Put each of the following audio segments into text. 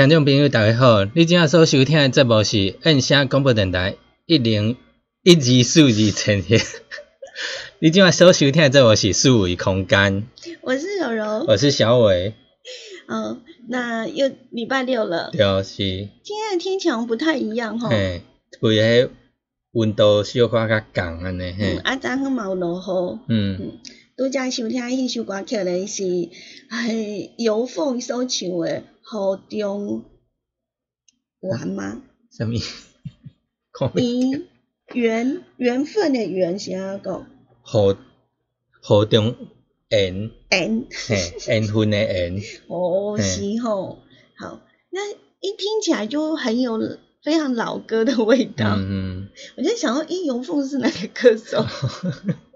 听众朋友，大家好！你今仔所收听的节目是按声广播电台一零一二四二千天。你今仔所收听的节目是四维空间。我是柔柔，我是小伟。嗯，那又礼拜六了。对，是。今天的天气不太一样吼。嘿，为迄温度小可较降安尼嘿。啊，昨昏嘛有落雨。嗯。拄则收听迄首歌曲咧是，哎，游凤所唱的。好中玩吗？什么？缘缘缘分的缘是安个？好好中缘缘，缘分的缘。哦，是吼。好，那一听起来就很有非常老歌的味道。嗯嗯。我就想到，一游凤是哪个歌手？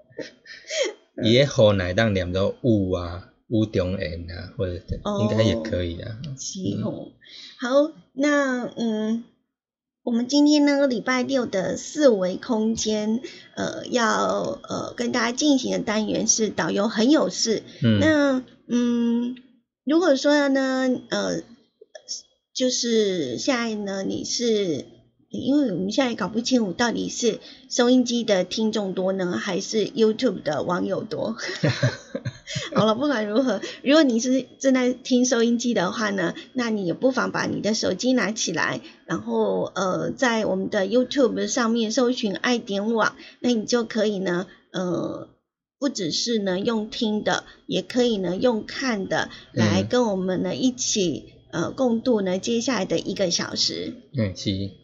伊个河内当念做雾啊。乌中人啊，或者应该也可以啊。是哦，好，那嗯，我们今天呢礼拜六的四维空间，呃，要呃跟大家进行的单元是导游很有事。嗯。那嗯，如果说呢，呃，就是现在呢，你是。因为我们现在搞不清楚到底是收音机的听众多呢，还是 YouTube 的网友多。好了，不管如何，如果你是正在听收音机的话呢，那你也不妨把你的手机拿起来，然后呃，在我们的 YouTube 上面搜寻爱点网，那你就可以呢，呃，不只是呢用听的，也可以呢用看的来跟我们呢一起呃共度呢接下来的一个小时。嗯，是。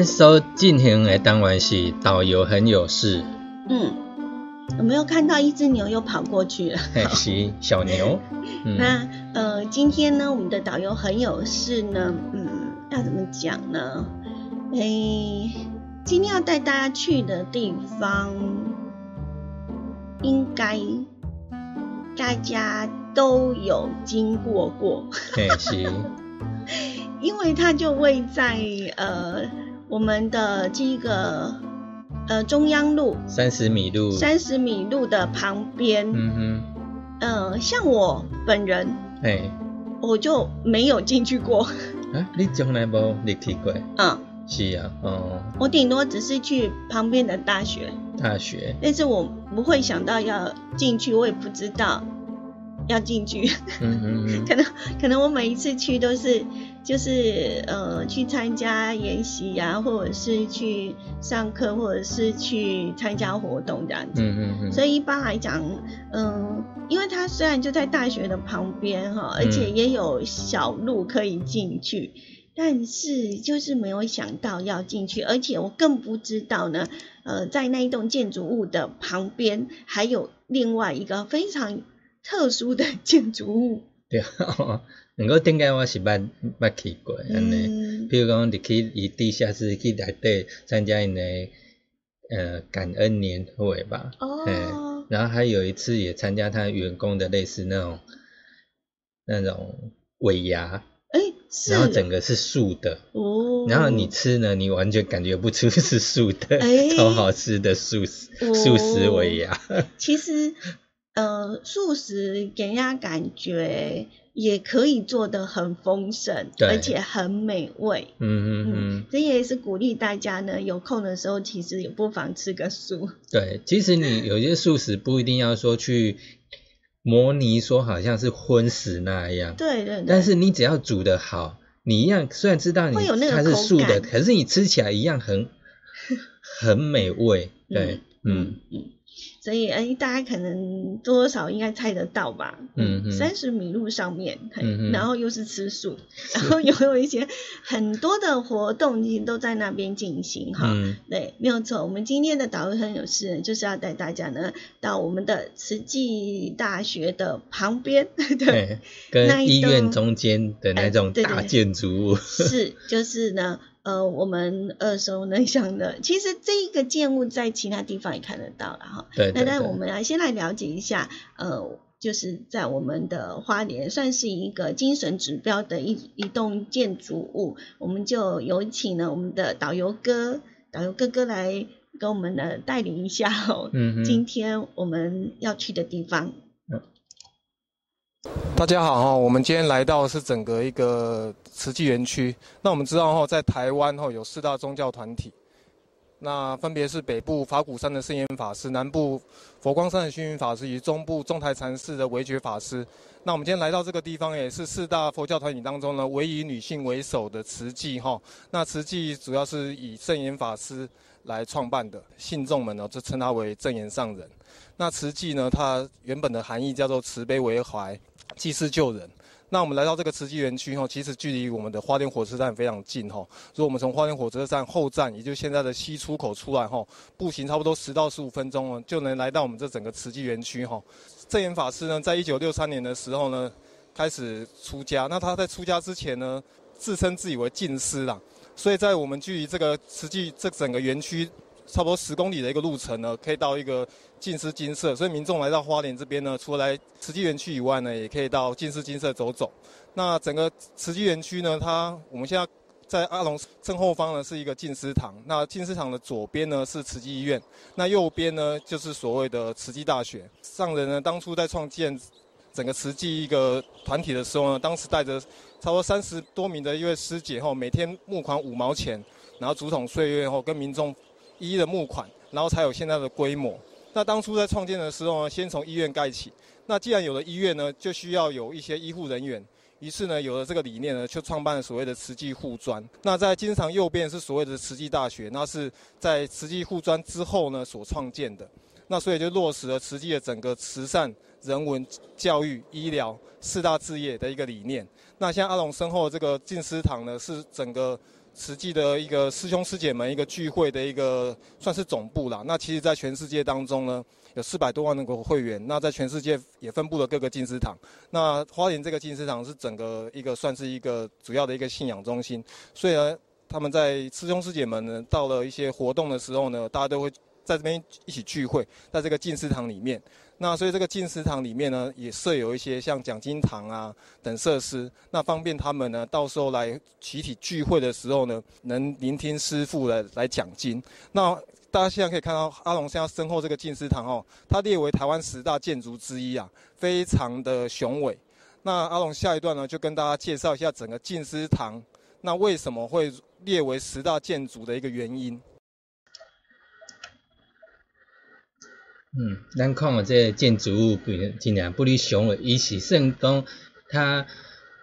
咱所进行的单元是导游很有事，嗯，有没有看到一只牛又跑过去了？嘿，是小牛。嗯，那呃，今天呢，我们的导游很有事呢，嗯，要怎么讲呢？诶，今天要带大家去的地方，应该大家都有经过过，嘿，是，因为它就位在呃我们的这个呃中央路三十米路。三十米路的旁边。嗯哼，呃，像我本人，哎，我就没有进去过。啊，你从来无入去过？嗯，是啊，哦，我顶多只是去旁边的大学，大学，但是我不会想到要进去，我也不知道要进去。嗯嗯嗯，可能可能我每一次去都是就是呃去参加研习呀、或者是去上课，或者是去参加活动这样子。嗯嗯嗯，所以一般来讲，嗯，因为它虽然就在大学的旁边哈，而嗯且也有小路可以进去，但是就是没有想到要进去，而且我更不知道呢，呃，在那一栋建筑物的旁边还有另外一个非常特殊的 建筑物。对啊，不过顶间我是捌捌去过安尼。嗯，比如讲，入去伊地下室去内底参加因的呃感恩年会吧，嘿。哦，然后还有一次也参加他员工的类似那种那种尾牙，哎，然后整个是素的，哦，然后你吃呢，你完全感觉不出是素的，哎 超好吃的素食哦。素食尾牙，其实，呃，素食给人家感觉也可以做得很丰盛，而且很美味。嗯嗯嗯，这也是鼓励大家呢，有空的时候其实也不妨吃个素。对，其实你有些素食不一定要说去模拟说好像是荤食那样，对对对。但是你只要煮得好，你一样虽然知道你会有那个它是素的，可是你吃起来一样很很美味。对，嗯嗯，所以哎，大家可能多多少少应该猜得到吧？嗯嗯三十米路上面，然后又是吃素，然后又有一些很多的活动其实都在那边进行哈。嗯对，没有错。我们今天的导游很有事，就是要带大家呢到我们的慈济大学的旁边，对，对，跟医院中间的那哎种大建筑物。是，就是呢，呃，我们耳熟能详的，其实这一个建物在其他地方也看得到了哈。对对对那但我们来先来了解一下，呃，就是在我们的花莲算是一个精神指标的一一栋建筑物，我们就有请呢我们的导游哥，导游哥哥来跟我们呢带领一下哦，嗯今天我们要去的地方。大家好哈，我们今天来到的是整个一个慈济园区。那我们知道哈，在台湾哈有四大宗教团体，那分别是北部法鼓山的圣严法师，南部佛光山的虚云法师，以及中部中台禅寺的维觉法师。那我们今天来到这个地方，也是四大佛教团体当中呢，唯以女性为首的慈济哈。那慈济主要是以圣严法师来创办的，信众们呢就称他为正言上人。那慈济呢，它原本的含义叫做慈悲为怀，济世救人。那我们来到这个慈济园区后，其实距离我们的花莲火车站非常近哈。如果我们从花莲火车站后站，也就是现在的西出口出来哈，步行差不多十到十五分钟哦，就能来到我们这整个慈济园区哈。正言法师呢，在一九六三年的时候呢，开始出家。那他在出家之前呢，自称自己为净师啦。所以在我们距离这个慈济这整个园区差不多十公里的一个路程呢，可以到一个净思金色。所以民众来到花莲这边呢，除了来慈济园区以外呢，也可以到净思金色走走。那整个慈济园区呢，它我们现在在阿龙正后方呢是一个净思堂，那净思堂的左边呢是慈济医院，那右边呢就是所谓的慈济大学。上人呢当初在创建整个慈济一个团体的时候呢，当时带着差不多三十多名的一位师姐后，每天募款五毛钱，然后竹筒岁月后跟民众一一的募款，然后才有现在的规模。那当初在创建的时候呢，先从医院盖起。那既然有了医院呢，就需要有一些医护人员。于是呢，有了这个理念呢，就创办了所谓的慈济护专。那在金堂右边是所谓的慈济大学，那是在慈济护专之后呢所创建的。那所以就落实了慈济的整个慈善、人文、教育、医疗四大置业的一个理念。那像阿龙身后的这个净思堂呢，是整个实际的一个师兄师姐们一个聚会的一个算是总部啦。那其实，在全世界当中呢，有四百多万个会员。那在全世界也分布了各个进师堂。那花莲这个进师堂是整个一个算是一个主要的一个信仰中心。所以呢，他们在师兄师姐们呢，到了一些活动的时候呢，大家都会在这边一起聚会，在这个进师堂里面。那所以这个进食堂里面呢，也设有一些像讲经堂啊等设施，那方便他们呢，到时候来集体聚会的时候呢，能聆听师傅来来讲经。那大家现在可以看到阿龙现在身后这个进食堂哦，它列为台湾十大建筑之一啊，非常的雄伟。那阿龙下一段呢，就跟大家介绍一下整个进食堂，那为什么会列为十大建筑的一个原因。嗯，咱看我这建筑物，尽量不离雄伟，伊是算讲它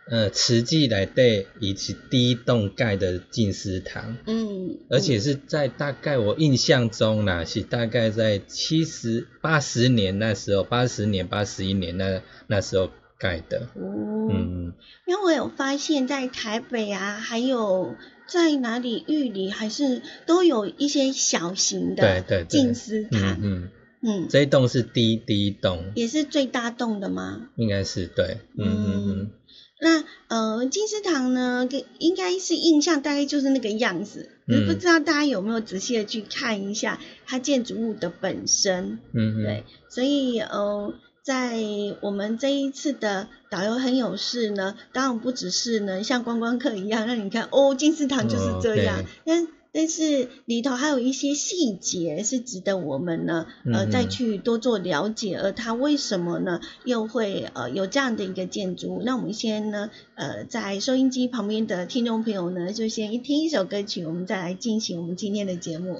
呃瓷器来底，伊是第一栋盖的进思堂。嗯，而且是在大概我印象中啦，是大概在七十八十年那时候，八十年八十一年那那时候盖的。哦，嗯，因为我有发现，在台北啊，还有在哪里玉里，还是都有一些小型的进思堂。嗯。嗯，这一栋是第一第一栋，也是最大栋的吗？应该是对，嗯嗯。嗯。那呃，金丝堂呢，应该是印象大概就是那个样子，嗯，不知道大家有没有仔细的去看一下它建筑物的本身，嗯对，所以呃，在我们这一次的导游很有事呢，当然不只是呢像观光客一样让你看哦，金丝堂就是这样，但。但是里头还有一些细节是值得我们呢，呃，再去多做了解。而它为什么呢，又会呃有这样的一个建筑？那我们先呢，呃，在收音机旁边的听众朋友呢，就先一听一首歌曲，我们再来进行我们今天的节目。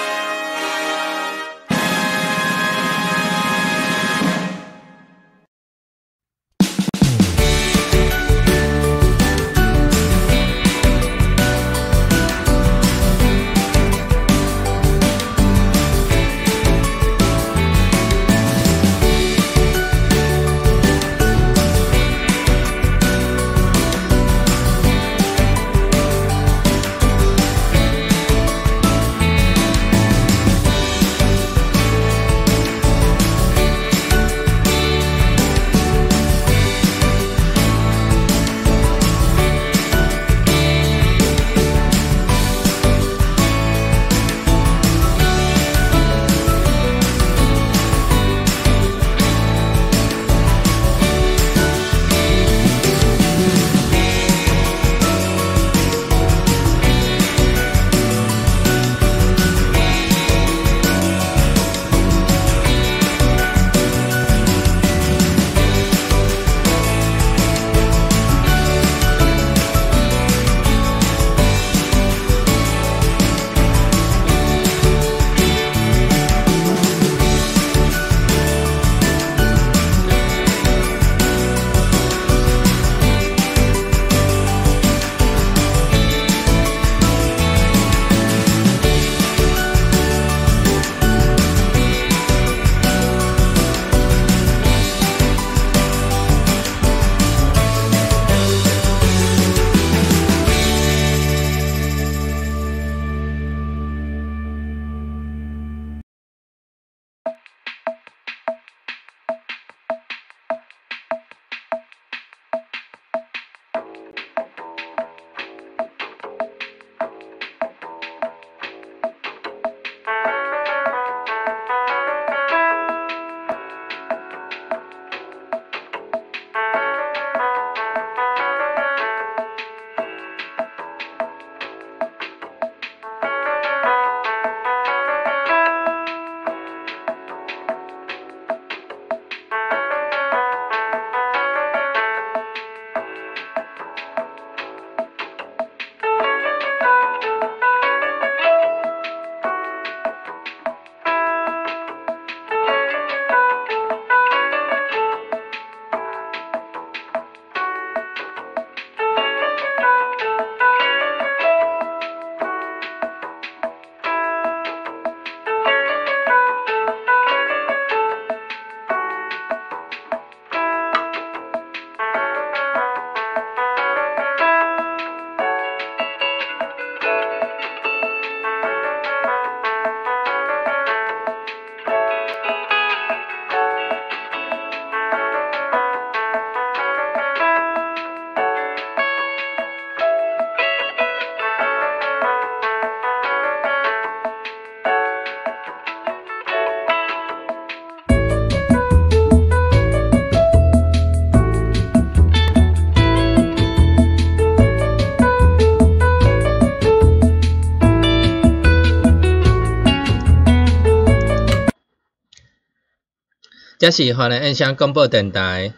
这是华南印象广播电台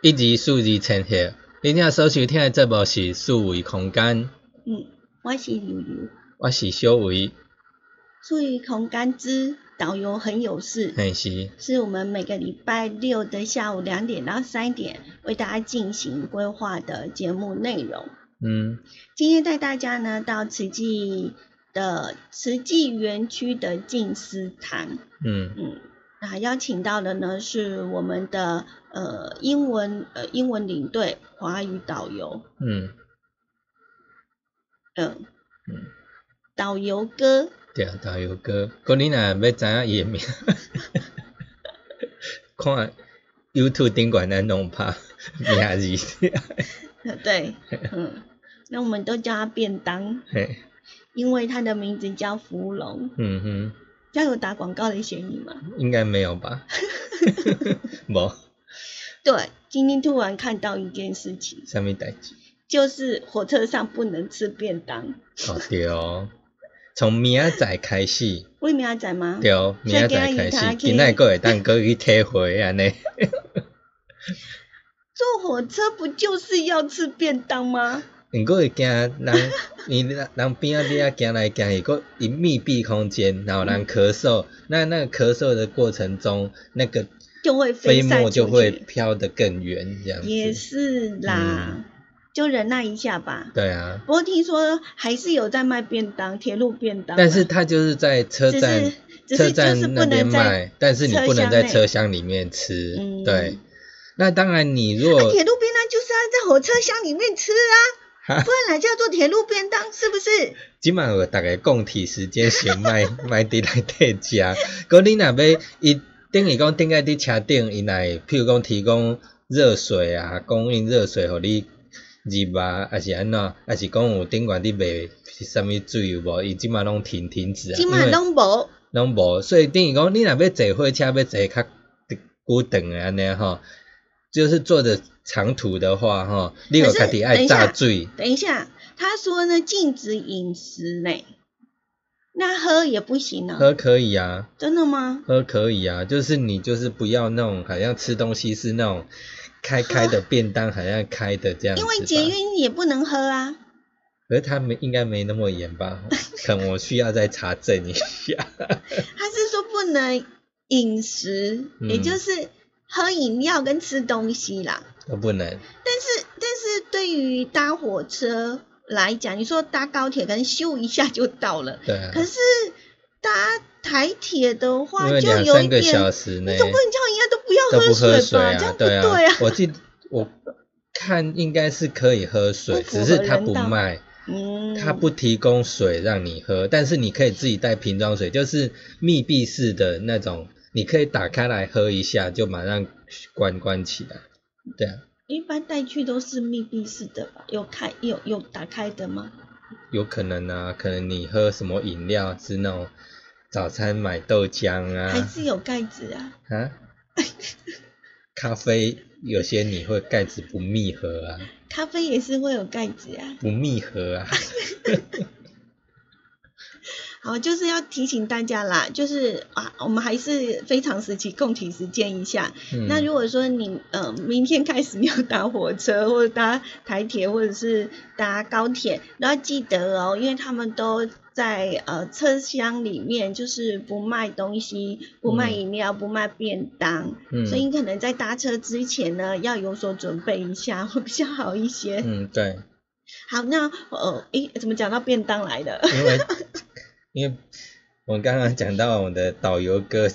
一二四二千赫。你听所收听的节目是数维空间，嗯，我是悠悠，我是小维，数维空间之导游很有事，嘿是，是我们每个礼拜六的下午两点到三点为大家进行规划的节目内容。嗯。今天带大家呢到慈济的慈济园区的静思堂，嗯。嗯，那邀请到的呢是我们的呃英文呃英文领队华语导游，嗯。嗯嗯，导游哥，对啊，导游哥，嗰你若要知影伊诶名，看 YouTube 顶管咱弄拍名字，呃 对，嗯，那我们都叫他便当，嘿，因为他的名字叫芙蓉，嗯哼，这样有打广告的嫌疑吗？应该没有吧？没，对，今天突然看到一件事情，什么代志？就是火车上不能吃便当，哦对哦，从明仔载开始，为明仔载吗？对，明仔载开始，今仔个会当过去体会安尼。坐火车不就是要吃便当吗？毋过会惊人，伊人边仔底仔行来行去，个一密闭空间，然后人咳嗽，那那个咳嗽的过程中，那个就会飞沫就会去飘得更远，这样子。也是啦，就忍耐一下吧。对啊，不过听说还是有在卖便当，铁路便当啊。但是他就是在车站车站那边卖，但是你不能在车厢里面吃。嗯对，那当然你如果啊铁路便当就是要在火车厢里面吃啊，哈 不然哪叫做铁路便当？是不是？即满有大概供体时间先卖 卖伫来底食，佮你若要伊等于讲顶下伫车顶，伊来譬如讲提供热水啊，供应热水互你入啊，还是安怎，还是讲有顶悬伫卖啥物水有无？伊即满拢停停止啊，今晚拢无。拢无，所以等于讲你若要坐火车，要坐较久长的安尼吼，就是坐的长途的话哈，你有可是家己爱炸醉。等一下，他说呢禁止饮食呢，那喝也不行呢、喝可以啊，真的吗？喝可以啊，就是你就是不要那种好像吃东西是那种开开的便当，好像开的这样子。因为捷运也不能喝啊。可是他没应该没那么严吧？可能我需要再查证一下。他是说不能饮食，嗯也就是喝饮料跟吃东西啦。都不能。但是，但是对于搭火车来讲，你说搭高铁可能咻一下就到了，对啊，可是搭台铁的话就有一两三个点，小时内你总不能叫人家都不要喝水水吧？这样啊，不对啊。对啊。我记我看应该是可以喝水，只是他不卖。嗯，他不提供水让你喝，但是你可以自己带瓶装水，就是密闭式的那种，你可以打开来喝一下，就马上关关起来。对啊，一般带去都是密闭式的吧？有开有有打开的吗？有可能啊，可能你喝什么饮料是那种早餐买豆浆啊还啊是有盖子啊？啊，咖啡有些你会盖子不密合啊，咖啡也是会有盖子啊。不密合啊。好，就是要提醒大家啦，就是啊，我们还是非常时期共体时间一下。嗯那如果说你呃明天开始要搭火车或者搭台铁或者是搭高铁，都要记得哦，因为他们都在呃车厢里面，就是不卖东西，不卖饮料，不卖便当，嗯所以你可能在搭车之前呢，要有所准备一下，会比较好一些。嗯，对，好，那呃，诶，怎么讲到便当来的？因为因为我们刚刚讲到我们的导游哥，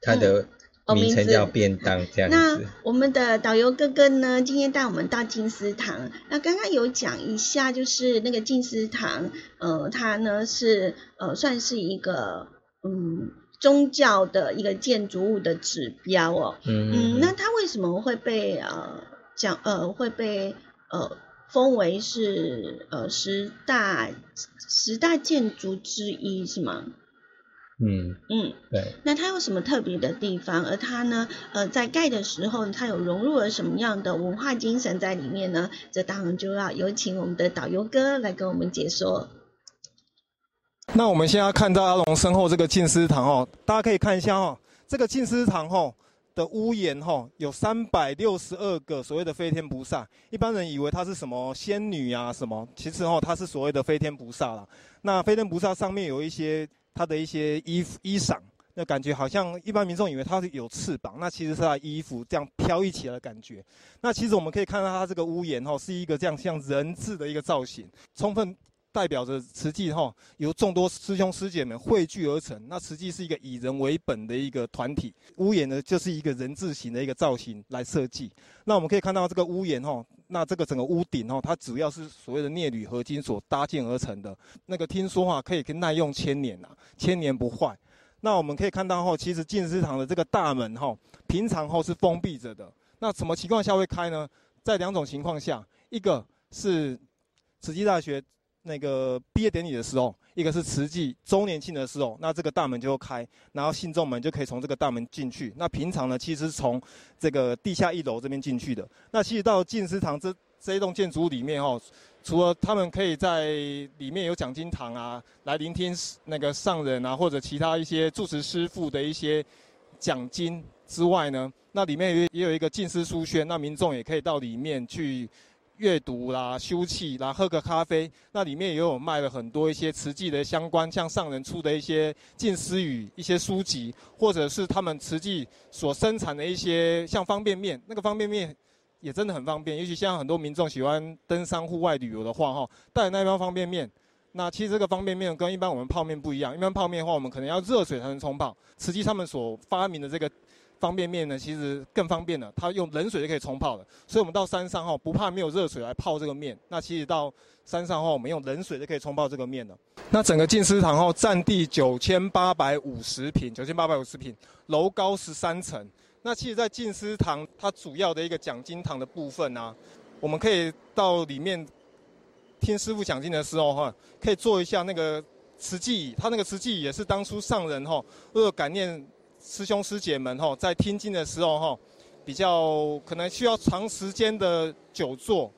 他的哦名称叫便当这样那。我们的导游哥哥呢，今天带我们到金丝堂。那刚刚有讲一下，就是那个金丝堂，呃，它呢是呃算是一个嗯宗教的一个建筑物的指标哦。嗯嗯，那它为什么会被呃讲呃会被呃封为是呃十大十大建筑之一是吗？嗯，嗯。对，那它有什么特别的地方？而它呢，呃，在盖的时候，它有融入了什么样的文化精神在里面呢？这当然就要有请我们的导游哥来跟我们解说。那我们现在看到阿龙身后这个静思堂哦，大家可以看一下哦，这个静思堂哦，的屋檐哈，有三百六十二个所谓的飞天菩萨。一般人以为它是什么仙女啊什么，其实哈它是所谓的飞天菩萨啦。那飞天菩萨上面有一些它的一些衣服衣裳，那感觉好像一般民众以为它是有翅膀，那其实是它衣服这样飘逸起来的感觉。那其实我们可以看到它这个屋檐哈是一个这样像人字的一个造型，充分。代表着慈济哈由众多师兄师姐们汇聚而成。那慈济是一个以人为本的一个团体，屋檐呢就是一个人字形的一个造型来设计。那我们可以看到这个屋檐哈，那这个整个屋顶哈，它主要是所谓的镍铝合金所搭建而成的。那个听说哈可以耐用千年呐，千年不坏。那我们可以看到哈，其实进思堂的这个大门哈，平常哈是封闭着的。那什么情况下会开呢？在两种情况下，一个是慈济大学。那个毕业典礼的时候，一个是慈济周年庆的时候，那这个大门就会开，然后信众们就可以从这个大门进去。那平常呢，其实是从这个地下一楼这边进去的。那其实到进思堂这这一栋建筑物里面哦，除了他们可以在里面有讲经堂啊，来聆听那个上人啊或者其他一些住持师傅的一些讲经之外呢，那里面也也有一个进思书轩，那民众也可以到里面去。阅读啦，休憩啦，喝个咖啡，那里面也有卖了很多一些瓷器的相关，像上人出的一些近思语一些书籍，或者是他们瓷器所生产的一些像方便面，那个方便面也真的很方便，尤其像很多民众喜欢登山户外旅游的话，哈，带那一包方便面，那其实这个方便面跟一般我们泡面不一样，一般泡面的话，我们可能要热水才能冲泡，瓷器他们所发明的这个。方便面呢，其实更方便了，它用冷水就可以冲泡了。所以，我们到山上哈，不怕没有热水来泡这个面。那其实到山上后，我们用冷水就可以冲泡这个面了。那整个进思堂哈占地九千八百五十平，九千八百五十平，楼高十三层。那其实，在进思堂它主要的一个讲经堂的部分呢，我们可以到里面听师傅讲经的时候哈，可以坐一下那个瓷器椅。它那个瓷器椅也是当初上人哈为了感念。师兄师姐们哈，在听经的时候哈，比较可能需要长时间的久坐，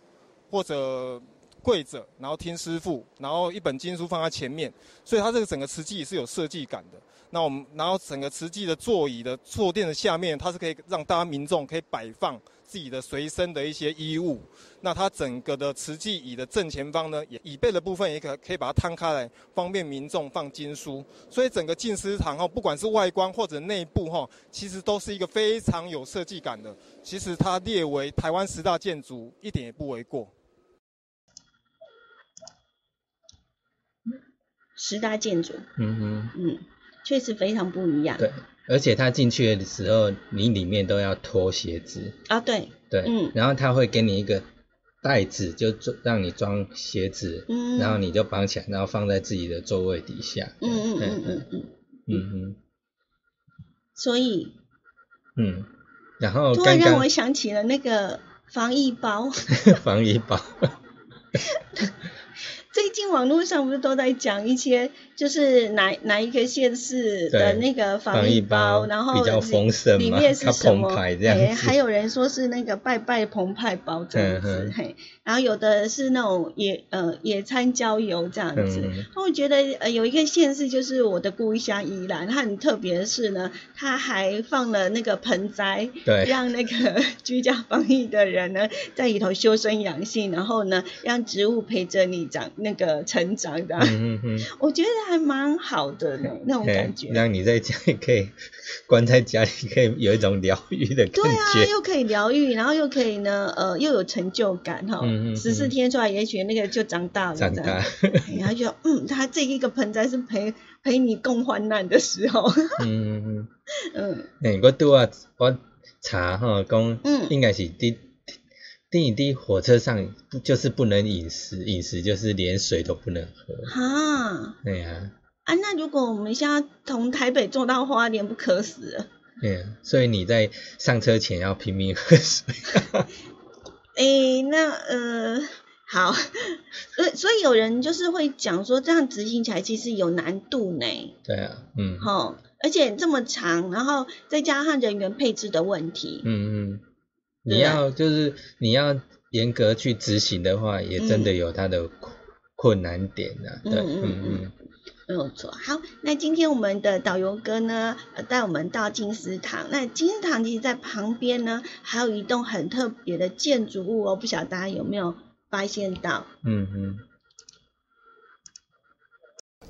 或者跪着，然后听师傅，然后一本经书放在前面，所以它这个整个瓷器是有设计感的。那我们，然后整个瓷器的座椅的坐垫的下面，它是可以让大家民众可以摆放自己的随身的一些衣物。那它整个的瓷器椅的正前方呢，也椅背的部分也可可以把它摊开来，方便民众放经书。所以整个静思堂哈，不管是外观或者内部哈，其实都是一个非常有设计感的。其实它列为台湾十大建筑，一点也不为过。十大建筑。嗯哼。嗯。确实非常不一样。对，而且他进去的时候，你里面都要脱鞋子。啊，对。对，嗯。然后他会给你一个袋子，就装让你装鞋子，嗯。然后你就绑起来，然后放在自己的座位底下。嗯嗯嗯嗯嗯。嗯哼。所以。嗯。然后。突然让我想起了那个防疫包。防疫包。最近网络上不是都在讲一些，就是哪哪一个县市的那个防疫包，然后里面是什么？哎，还有人说是那个拜拜澎湃包这样子，嘿，然后有的是那种野呃野餐郊游这样子。那我觉得呃有一个县市就是我的故乡宜兰，它很特别的是呢，它还放了那个盆栽，让那个居家防疫的人呢在里头修身养性，然后呢让植物陪着你长。那个成长的，嗯嗯我觉得还蛮好的那种感觉。让你在家里可以关在家里，可以有一种疗愈的感觉。对啊，又可以疗愈，然后又可以呢，呃，又有成就感哈。嗯嗯。十四天出来，也许那个就长大了。长大。然后就嗯，他这一个盆栽是陪陪你共患难的时候。嗯嗯嗯。嗯。哎，我拄啊，我查哈讲，嗯，应该是滴。第一滴火车上不就是不能饮食，饮食就是连水都不能喝。哈，对呀。啊，那如果我们现在从台北坐到花莲，不渴死了？对呀，所以你在上车前要拼命喝水。哎，那呃，好，所 以所以有人就是会讲说，这样执行起来其实有难度呢。对啊，嗯。好，而且这么长，然后再加上人员配置的问题。嗯嗯。你要就是你要严格去执行的话，也真的有它的困难点呐。对，嗯嗯没有错。好，那今天我们的导游哥呢，呃，带我们到金石堂。那金石堂其实在旁边呢，还有一栋很特别的建筑物哦，不晓得大家有没有发现到？嗯嗯。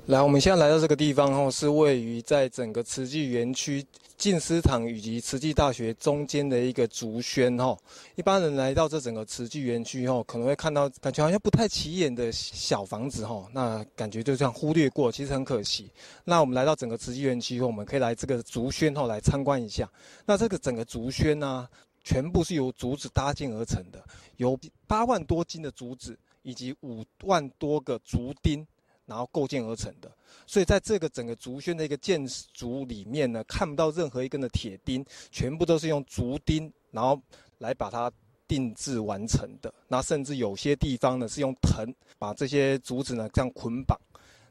来，我们现在来到这个地方哦，是位于在整个慈济园区静思堂以及慈济大学中间的一个竹轩哈。一般人来到这整个慈济园区后，可能会看到感觉好像不太起眼的小房子哈，那感觉就这样忽略过，其实很可惜。那我们来到整个慈济园区后，我们可以来这个竹轩后来参观一下。那这个整个竹轩呢，全部是由竹子搭建而成的，有八万多斤的竹子以及五万多个竹钉。然后构建而成的，所以在这个整个竹轩的一个建筑里面呢，看不到任何一根的铁钉，全部都是用竹钉，然后来把它定制完成的。那甚至有些地方呢，是用藤把这些竹子呢这样捆绑。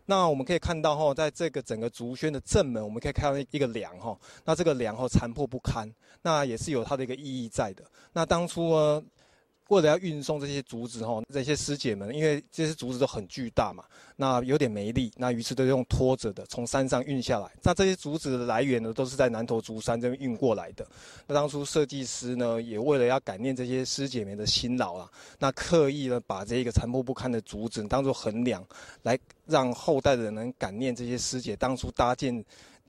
那我们可以看到哈，在这个整个竹轩的正门，我们可以看到一个梁哈，那这个梁哈残破不堪，那也是有它的一个意义在的。那当初呢？为了要运送这些竹子哈，这些师姐们，因为这些竹子都很巨大嘛，那有点没力，那于是都用拖着的从山上运下来。那这些竹子的来源呢，都是在南投竹山这边运过来的。那当初设计师呢，也为了要感念这些师姐们的辛劳啊，那刻意呢把这个残破不堪的竹子当做衡量，来让后代的人能感念这些师姐当初搭建、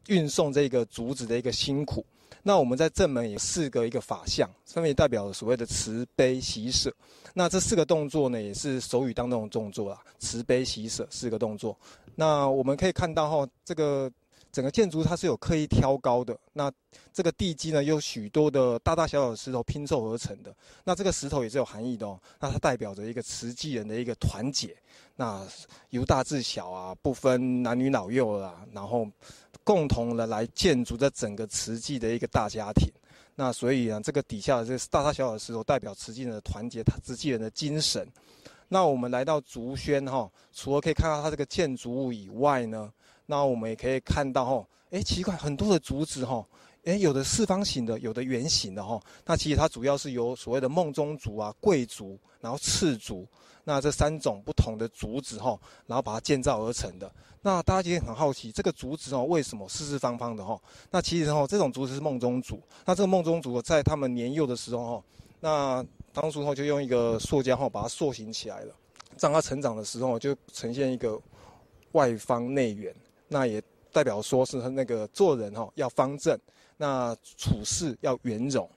运送这个竹子的一个辛苦。那我们在正门有四个一个法相，分别代表所谓的慈悲喜舍。那这四个动作呢，也是手语当中的动作啦，慈悲喜舍四个动作。那我们可以看到哈，这个整个建筑它是有刻意挑高的。那这个地基呢，有许多的大大小小的石头拼凑而成的。那这个石头也是有含义的哦。那它代表着一个慈济人的一个团结。那由大至小啊，不分男女老幼啦，然后。共同的来建筑这整个慈济的一个大家庭，那所以呢，这个底下的这大大小小的石头代表慈济人的团结，他慈济人的精神。那我们来到竹轩哈，除了可以看到它这个建筑物以外呢，那我们也可以看到哈，哎，奇怪，很多的竹子哈，哎，有的四方形的，有的圆形的哈。那其实它主要是由所谓的梦中竹啊、贵族，然后赤竹，那这三种不同的竹子哈，然后把它建造而成的。那大家今天很好奇，这个竹子哦，为什么四四方方的哈？那其实哈，这种竹子是梦中竹。那这个梦中竹在他们年幼的时候哈，那当初哈就用一个塑胶哈把它塑形起来了，让它成长的时候就呈现一个外方内圆。那也代表说是那个做人哈要方正，那处事要圆融。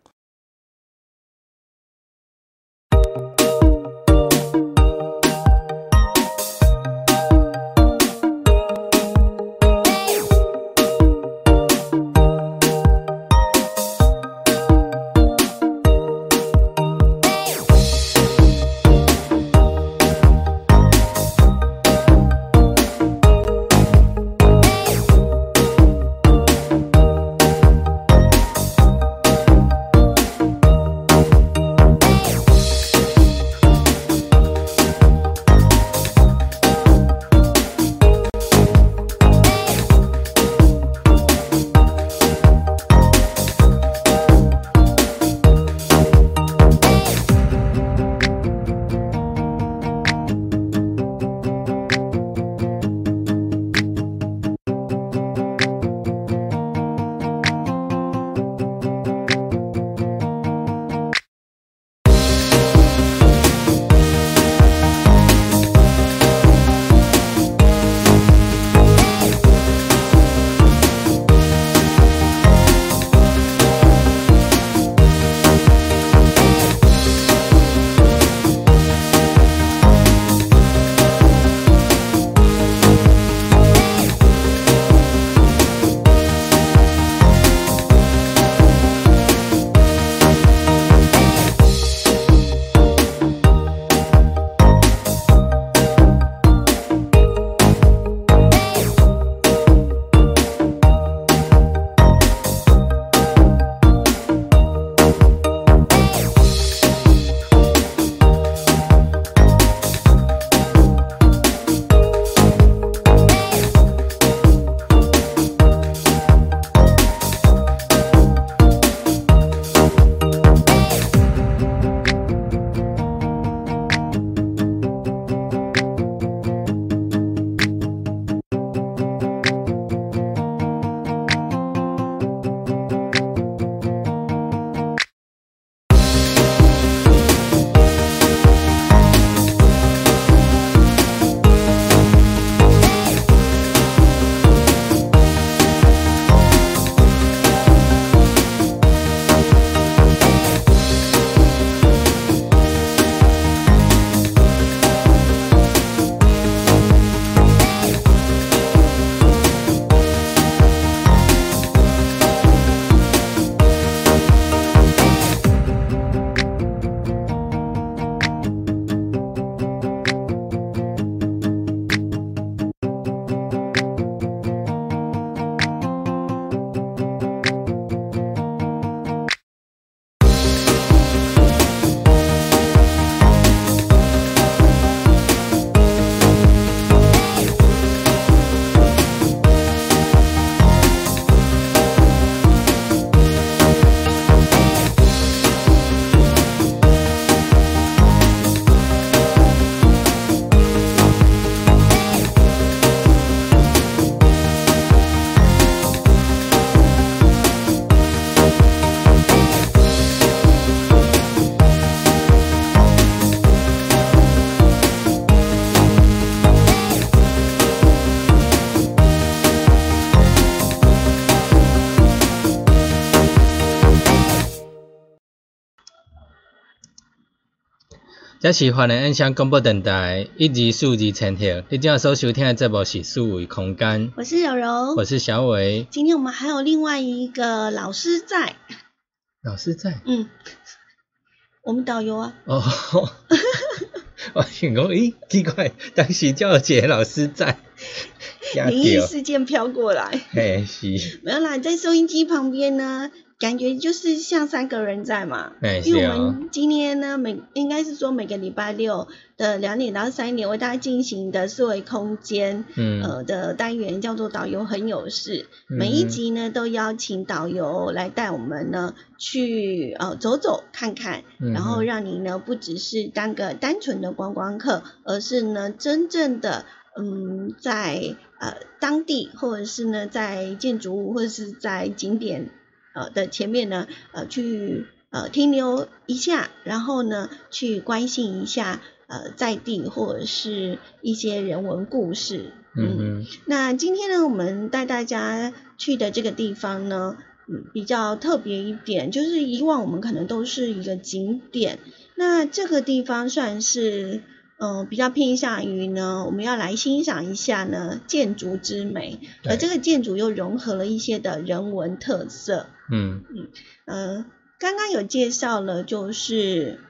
这是华人音响广播电台一二四二千赫，你今仔收收听的这部是数维空间，我是柔柔，我是小伟。今天我们还有另外一个老师在，老师在，嗯，我们导游啊。哦，我想讲，咦，奇怪，当时叫杰老师在，灵异事件飘过来，嘿，是，没有啦，在收音机旁边呢。感觉就是像三个人在嘛，因为我们今天呢，每应该是说每个礼拜六的两点到三点为大家进行的四维空间，嗯，呃的单元叫做导游很有事，每一集呢都邀请导游来带我们呢去呃走走看看，然后让你呢不只是当个单纯的观光客，而是呢真正的嗯在呃当地或者是呢在建筑物或者是在景点。呃的前面呢，呃去呃停留一下，然后呢去关心一下呃在地或者是一些人文故事。嗯，那今天呢，我们带大家去的这个地方呢，嗯比较特别一点，就是以往我们可能都是一个景点，那这个地方算是。嗯，比较偏向于呢，我们要来欣赏一下呢建筑之美，而这个建筑又融合了一些的人文特色。嗯嗯呃，刚刚有介绍了，就是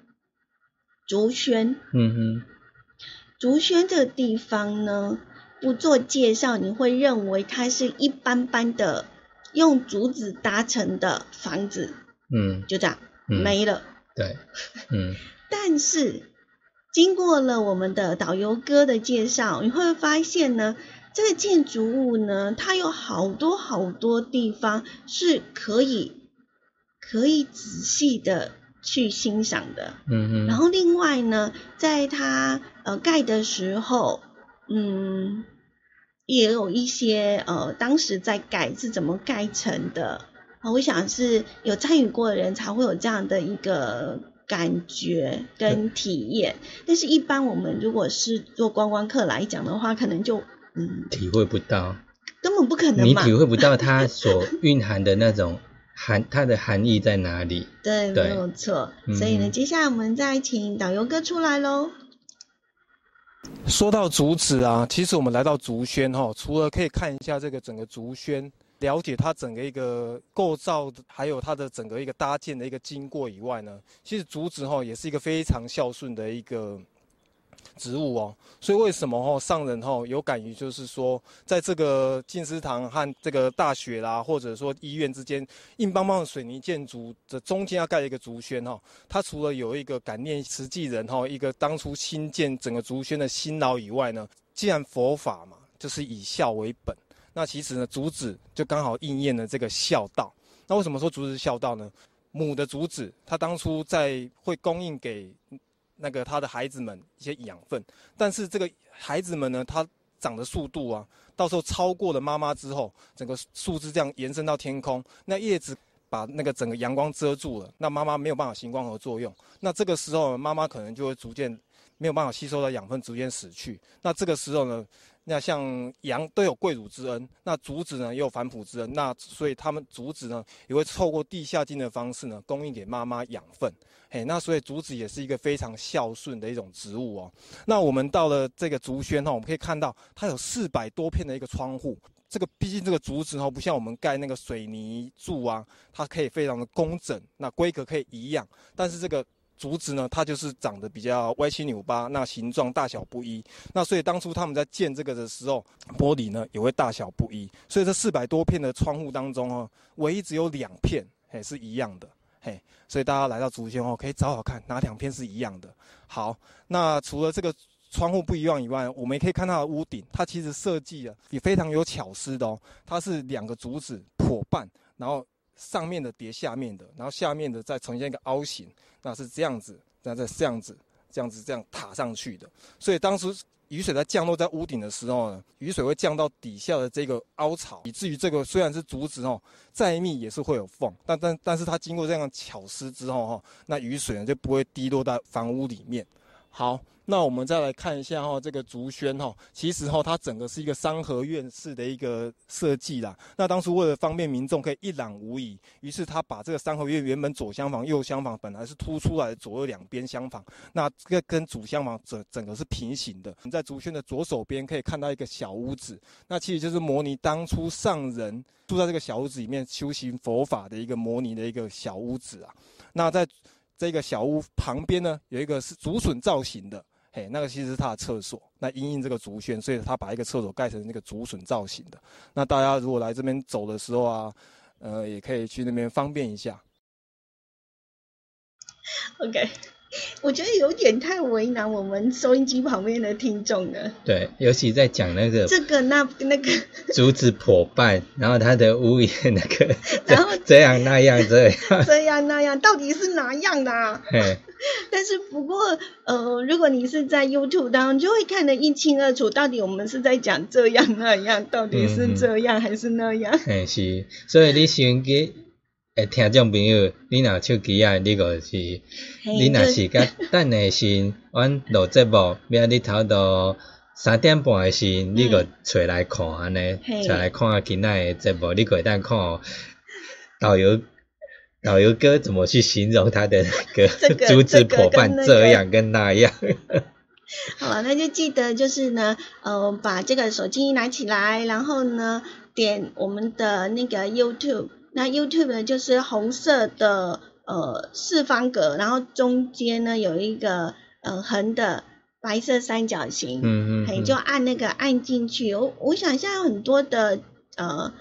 竹轩。嗯哼，竹轩这个地方呢，不做介绍，你会认为它是一般般的用竹子搭成的房子。嗯，就这样没了。对，嗯，但是。经过了我们的导游哥的介绍，你会发现呢，这个建筑物呢，它有好多好多地方是可以可以仔细的去欣赏的。嗯嗯。然后另外呢，在它呃盖的时候，嗯，也有一些呃当时在盖是怎么盖成的啊？我想是有参与过的人才会有这样的一个。感觉跟体验，但是一般我们如果是做观光客来讲的话，可能就嗯体会不到，根本不可能你体会不到它所蕴含的那种含，它的含义在哪里？对，没有错。所以呢，接下来我们再请导游哥出来喽。说到竹子啊，其实我们来到竹轩哈，除了可以看一下这个整个竹轩。了解它整个一个构造，还有它的整个一个搭建的一个经过以外呢，其实竹子哈也是一个非常孝顺的一个植物哦。所以为什么哈上人哈有感于就是说，在这个进思堂和这个大学啦，或者说医院之间硬邦邦的水泥建筑的中间要盖一个竹轩哈，它除了有一个感念实际人哈一个当初新建整个竹轩的辛劳以外呢，既然佛法嘛，就是以孝为本。那其实呢，竹子就刚好应验了这个孝道。那为什么说竹子孝道呢？母的竹子，它当初在会供应给那个它的孩子们一些养分，但是这个孩子们呢，它长的速度啊，到时候超过了妈妈之后，整个树枝这样延伸到天空，那叶子把那个整个阳光遮住了，那妈妈没有办法行光合作用，那这个时候妈妈可能就会逐渐没有办法吸收到养分，逐渐死去。那这个时候呢？那像羊都有跪乳之恩，那竹子呢也有反哺之恩，那所以他们竹子呢也会透过地下茎的方式呢供应给妈妈养分，嘿，那所以竹子也是一个非常孝顺的一种植物哦。那我们到了这个竹轩哈，我们可以看到它有四百多片的一个窗户，这个毕竟这个竹子哈不像我们盖那个水泥柱啊，它可以非常的工整，那规格可以一样，但是这个。竹子呢，它就是长得比较歪七扭八，那形状大小不一，那所以当初他们在建这个的时候，玻璃呢也会大小不一，所以这四百多片的窗户当中哦，唯一只有两片嘿是一样的嘿，所以大家来到竹轩哦，可以找找看哪两片是一样的。好，那除了这个窗户不一样以外，我们也可以看它的屋顶，它其实设计啊也非常有巧思的哦，它是两个竹子破半，然后。上面的叠下面的，然后下面的再呈现一个凹形，那是这样子，那再这样子，这样子这样塔上去的。所以当时雨水在降落在屋顶的时候呢，雨水会降到底下的这个凹槽，以至于这个虽然是竹子哦，再密也是会有缝，但但但是它经过这样巧思之后哈，那雨水呢就不会滴落到房屋里面。好。那我们再来看一下哈，这个竹轩哈，其实哈，它整个是一个三合院式的一个设计啦。那当初为了方便民众可以一览无遗，于是他把这个三合院原本左厢房、右厢房本来是凸出来的，左右两边厢房，那这个跟主厢房整整个是平行的。你在竹轩的左手边可以看到一个小屋子，那其实就是模拟当初上人住在这个小屋子里面修行佛法的一个模拟的一个小屋子啊。那在这个小屋旁边呢，有一个是竹笋造型的。嘿，那个其实是他的厕所。那因应这个竹轩，所以他把一个厕所盖成那个竹笋造型的。那大家如果来这边走的时候啊，呃，也可以去那边方便一下。OK。我觉得有点太为难我们收音机旁边的听众了。对，尤其在讲那个这个那那个竹子破败，然后它的屋檐那个，然后这样那样这样 这样那样，到底是哪样的？啊 但是不过呃，如果你是在 YouTube 当中，就会看得一清二楚，到底我们是在讲这样那样，到底是这样还是那样？哎是，所以你先给。诶，听众朋友，你若手机啊，你个是，你若是甲 等诶时，阮录节目，明日头到三点半诶时，你个找来看安尼，找来看今仔诶节目，你可以当看导游导游哥怎么去形容他的那个 珠子伙伴这样跟那样。好了，那就记得就是呢，呃，把这个手机拿起来，然后呢，点我们的那个 YouTube。那 YouTube 呢，就是红色的呃四方格，然后中间呢有一个呃横的白色三角形，嗯嗯，你就按那个按进去。我我想现在很多的呃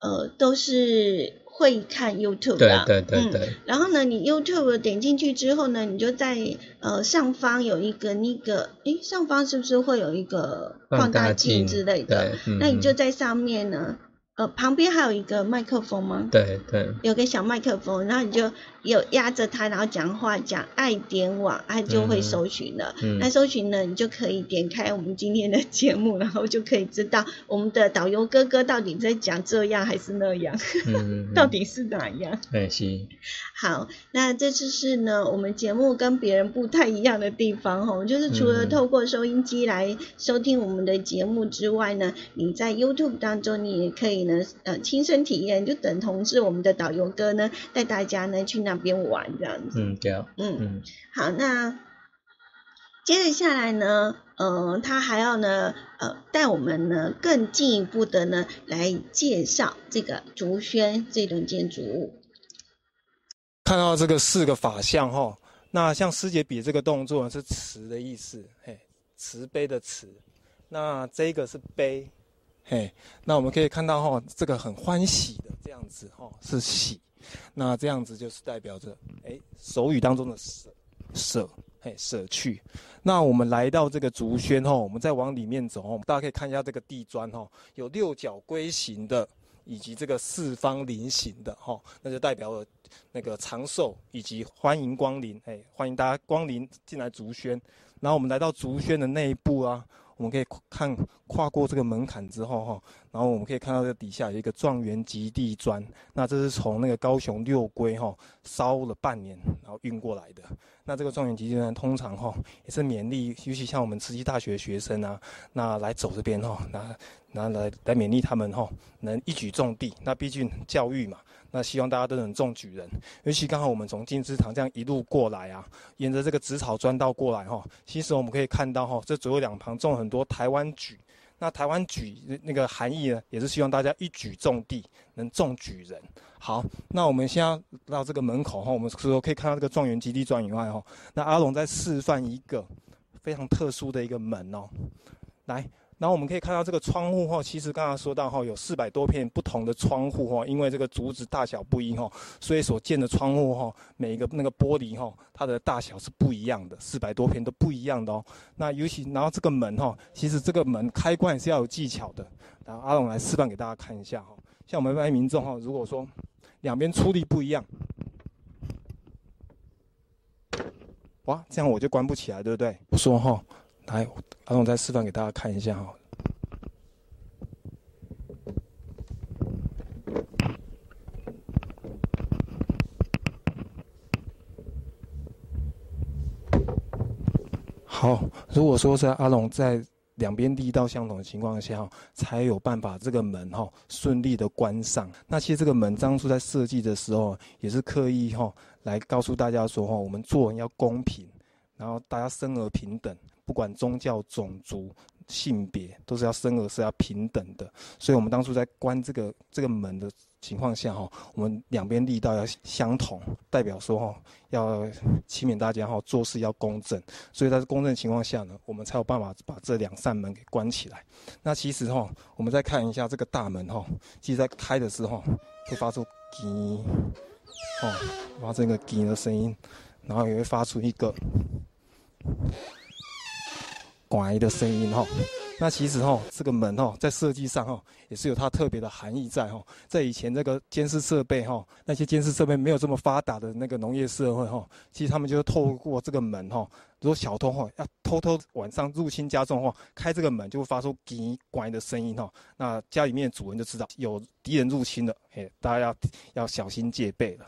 呃都是会看 YouTube 的，对对对对。然后呢，你 YouTube 点进去之后呢，你就在呃上方有一个那个，诶，上方是不是会有一个放大镜之类的？那你就在上面呢。呃，旁边还有一个麦克风吗？对对，有个小麦克风，然后你就有压着它，然后讲话讲爱点网，它就会搜寻了。那搜寻呢，你就可以点开我们今天的节目，然后就可以知道我们的导游哥哥到底在讲这样还是那样，到底是哪样？对，是。好，那这次是呢，我们节目跟别人不太一样的地方哈，就是除了透过收音机来收听我们的节目之外呢，你在 YouTube 当中你也可以。呢，呃，亲身体验就等同是我们的导游哥呢，带大家呢去那边玩这样子。嗯，对啊。嗯嗯。好，那接着下来呢，呃，他还要呢，呃，带我们呢更进一步的呢来介绍这个竹轩这栋建筑物。看到这个四个法相哈，那像师姐比这个动作是慈的意思，嘿，慈悲的慈。那这个是悲。嘿，那我们可以看到哈，这个很欢喜的这样子哈，是喜。那这样子就是代表着，哎，手语当中的舍舍，嘿，舍去。那我们来到这个竹轩哈，我们再往里面走，大家可以看一下这个地砖哈，有六角龟形的，以及这个四方菱形的哈，那就代表了那个长寿以及欢迎光临，哎，欢迎大家光临进来竹轩。然后我们来到竹轩的内部啊。我们可以看跨过这个门槛之后哈，然后我们可以看到这底下有一个状元及地砖，那这是从那个高雄六龟哈烧了半年，然后运过来的。那这个状元及地砖通常哈也是勉励，尤其像我们慈济大学的学生啊，那来走这边哈，那那来来勉励他们哈，能一举中地。那毕竟教育嘛。那希望大家都能中举人，尤其刚好我们从金枝堂这样一路过来啊，沿着这个紫草砖道过来哈，其实我们可以看到哈，这左右两旁种很多台湾菊。那台湾菊那个含义呢，也是希望大家一举种地，能中举人。好，那我们现在到这个门口哈，我们说可以看到这个状元基地砖以外哈，那阿龙在示范一个非常特殊的一个门哦，来。然后我们可以看到这个窗户哈，其实刚刚说到哈，有四百多片不同的窗户哈，因为这个竹子大小不一哈，所以所建的窗户哈，每一个那个玻璃哈，它的大小是不一样的，四百多片都不一样的哦。那尤其然后这个门哈，其实这个门开关也是要有技巧的。然后阿龙来示范给大家看一下哈，像我们一般民众哈，如果说两边出力不一样，哇，这样我就关不起来，对不对？不说哈。来，阿龙再示范给大家看一下哈。好，如果说是阿龙在两边力道相同的情况下，才有办法这个门哈顺利的关上。那其实这个门当初在设计的时候，也是刻意哈来告诉大家说哈，我们做人要公平，然后大家生而平等，不管宗教、种族、性别，都是要生而是要平等的。所以我们当初在关这个这个门的。情况下哈，我们两边力道要相同，代表说哈，要启勉大家哈，做事要公正。所以在公正情况下呢，我们才有办法把这两扇门给关起来。那其实哈，我们再看一下这个大门哈，其实在开的时候会发出“叽”哦，发出一个“叽”的声音，然后也会发出一个“拐”的声音哈。那其实哈，这个门哈，在设计上哈，也是有它特别的含义在哈。在以前这个监视设备哈，那些监视设备没有这么发达的那个农业社会哈，其实他们就是透过这个门哈，如果小偷哈要偷偷晚上入侵家中的话，开这个门就会发出“叽”关的声音哈。那家里面主人就知道有敌人入侵了，嘿，大家要要小心戒备了。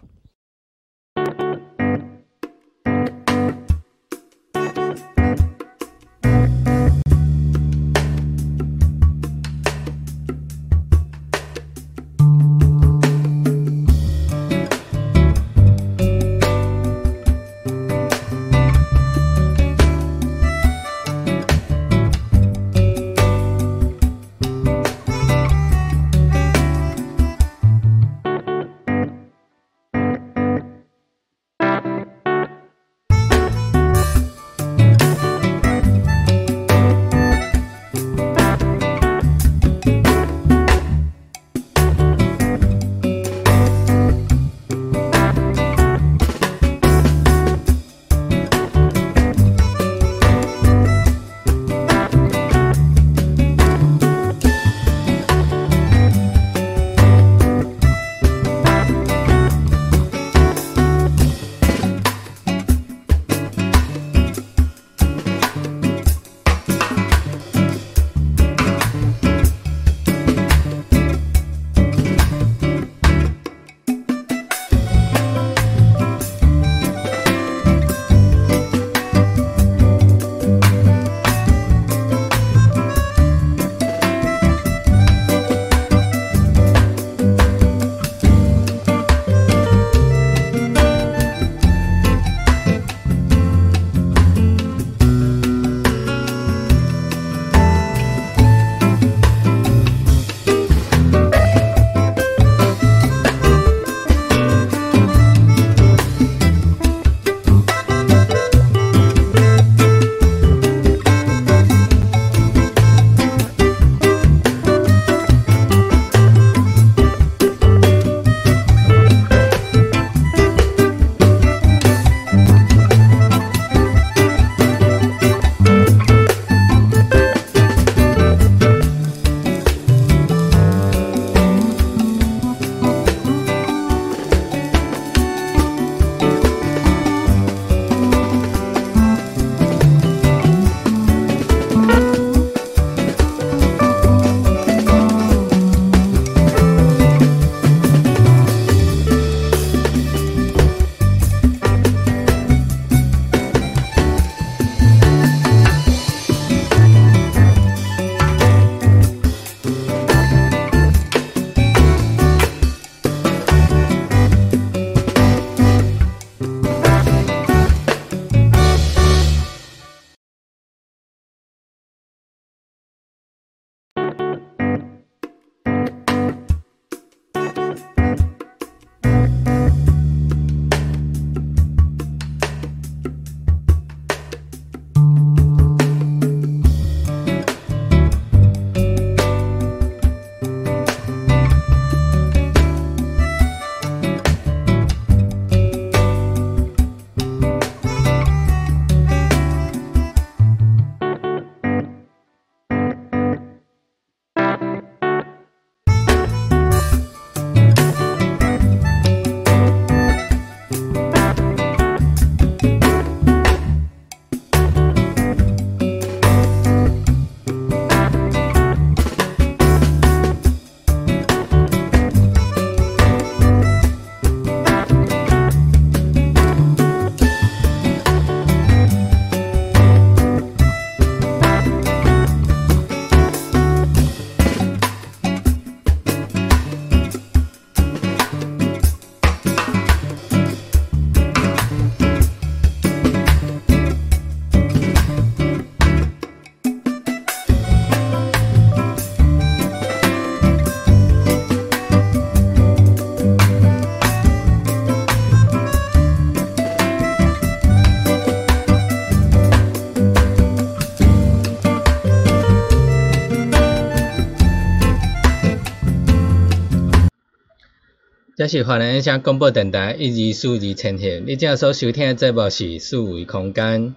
这是华南音响广播电台一、二、四、二呈现。你正所收听的节目是四维空间，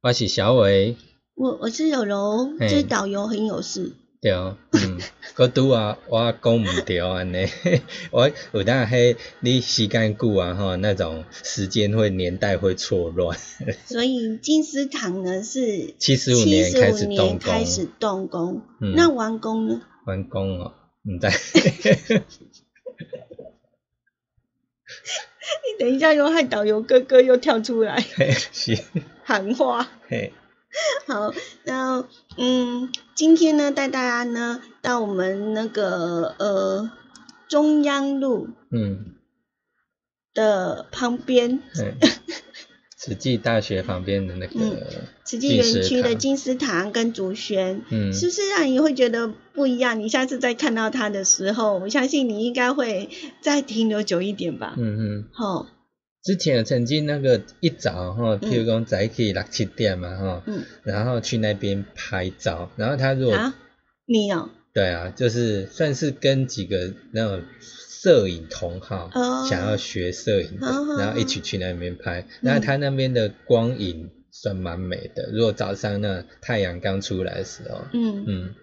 我是小伟。我我是柔柔，嘿这导游很有事。对，嗯，我拄啊，我讲毋对安尼，我有当迄你时间久啊吼，那种时间会年代会错乱。所以金丝堂呢是七十五年开始动工，开始动工，嗯那完工呢？完工哦，毋知。你等一下又害导游哥哥又跳出来。嘿是，喊话。嘿，好，那嗯，今天呢带大家呢到我们那个呃中央路嗯，的旁边，嘿，慈济大学旁边的那个嗯慈济园区的金金丝堂跟竹轩，嗯，是不是让你会觉得不一样？你下次再看到它的时候，我相信你应该会再停留久一点吧。嗯嗯。好、之前曾经那个一早哈，譬如讲早起六七点嘛哈，嗯然后去那边拍照，然后他如果、啊，你哦，对啊，就是算是跟几个那种摄影同好、哦。想要学摄影的，哦然后一起去那边拍，然后他那边的光影算蛮美的，如果早上那太阳刚出来的时候，嗯，嗯。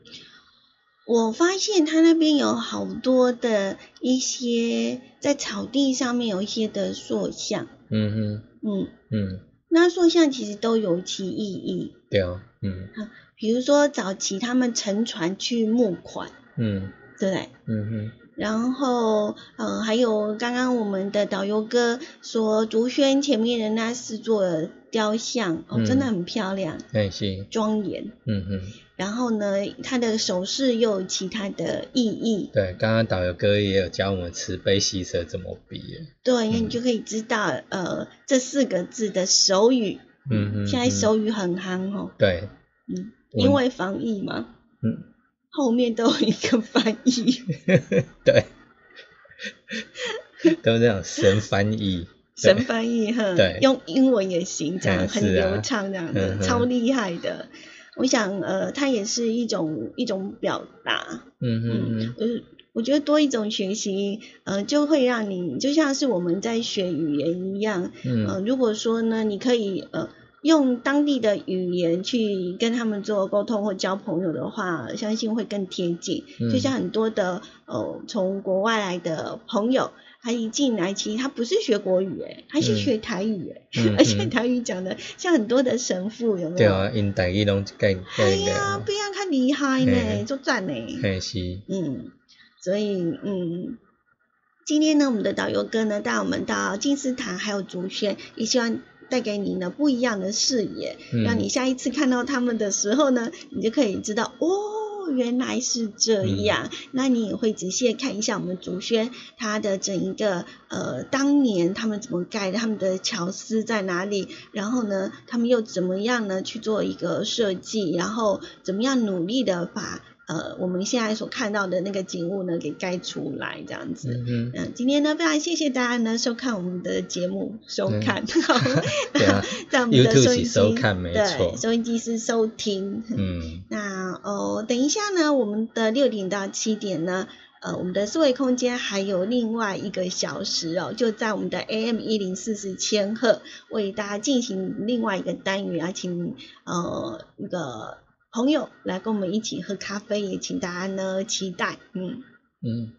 我发现他那边有好多的一些在草地上面有一些的塑像，嗯哼。嗯，嗯，那塑像其实都有其意义，对哦，嗯。比如说早期他们乘船去募款，嗯。对不对？嗯哼然后，呃，还有刚刚我们的导游哥说，竹轩前面的那四座雕像，哦，嗯真的很漂亮，哎是，庄严。嗯哼。然后呢，它的手势又有其他的意义，对，刚刚导游哥也有教我们慈悲喜舍怎么比耶，对，你就可以知道，呃，这四个字的手语，嗯嗯，现在嗯手语很夯哦，对，嗯，因为防疫嘛，嗯，后面都有一个翻译，对，都是那种神翻译，神翻译哈，对。用英文也行，这样嗯很流畅，这样的、嗯超厉害的。我想，呃，它也是一种一种表达，嗯嗯嗯，呃，我觉得多一种学习，呃，就会让你就像是我们在学语言一样，嗯。呃，如果说呢，你可以呃用当地的语言去跟他们做沟通或交朋友的话，相信会更贴近。嗯。就像很多的呃从国外来的朋友，他一进来，其实他不是学国语，诶，他是嗯学台语，诶，嗯。而且嗯台语讲的像很多的神父有没有？对啊，因台语拢盖哎盖呀，个，不要看厉害呢，嘿。就赞呢。嘿是，嗯，所以嗯，今天呢，我们的导游哥呢带我们到金丝堂还有竹轩，也希望带给你呢不一样的视野，嗯让你下一次看到他们的时候呢，你就可以知道哦，原来是这样。那你也会仔细看一下我们竹轩它的整一个呃当年他们怎么盖的，他们的巧思在哪里，然后呢，他们又怎么样呢去做一个设计，然后怎么样努力的把。呃，我们现在所看到的那个景物呢，给盖出来这样子。嗯嗯，今天呢，非常谢谢大家呢收看我们的节目，收看 对啊 在我们的收音机收看没错对，收音机是收听。嗯那哦，等一下呢，我们的六点到七点呢，呃，我们的思维空间还有另外一个小时哦，就在我们的 AM 一零四四千赫为大家进行另外一个单元啊，请呃一个朋友来跟我们一起喝咖啡，也请大家呢期待，嗯。嗯，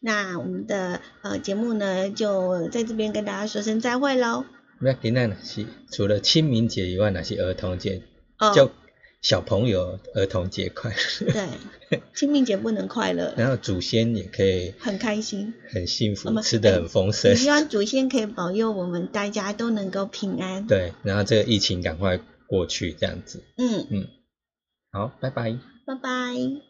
那我们的呃节目呢，就在这边跟大家说声再会喽。那今仔若是除了清明节以外，那是儿童节，哦，叫小朋友儿童节快乐，对，清明节不能快乐，然后祖先也可以很开心。很幸福，吃的很丰盛也，希望祖先可以保佑我们大家都能够平安。对，然后这个疫情赶快过去，这样子，嗯嗯，好拜拜。拜拜。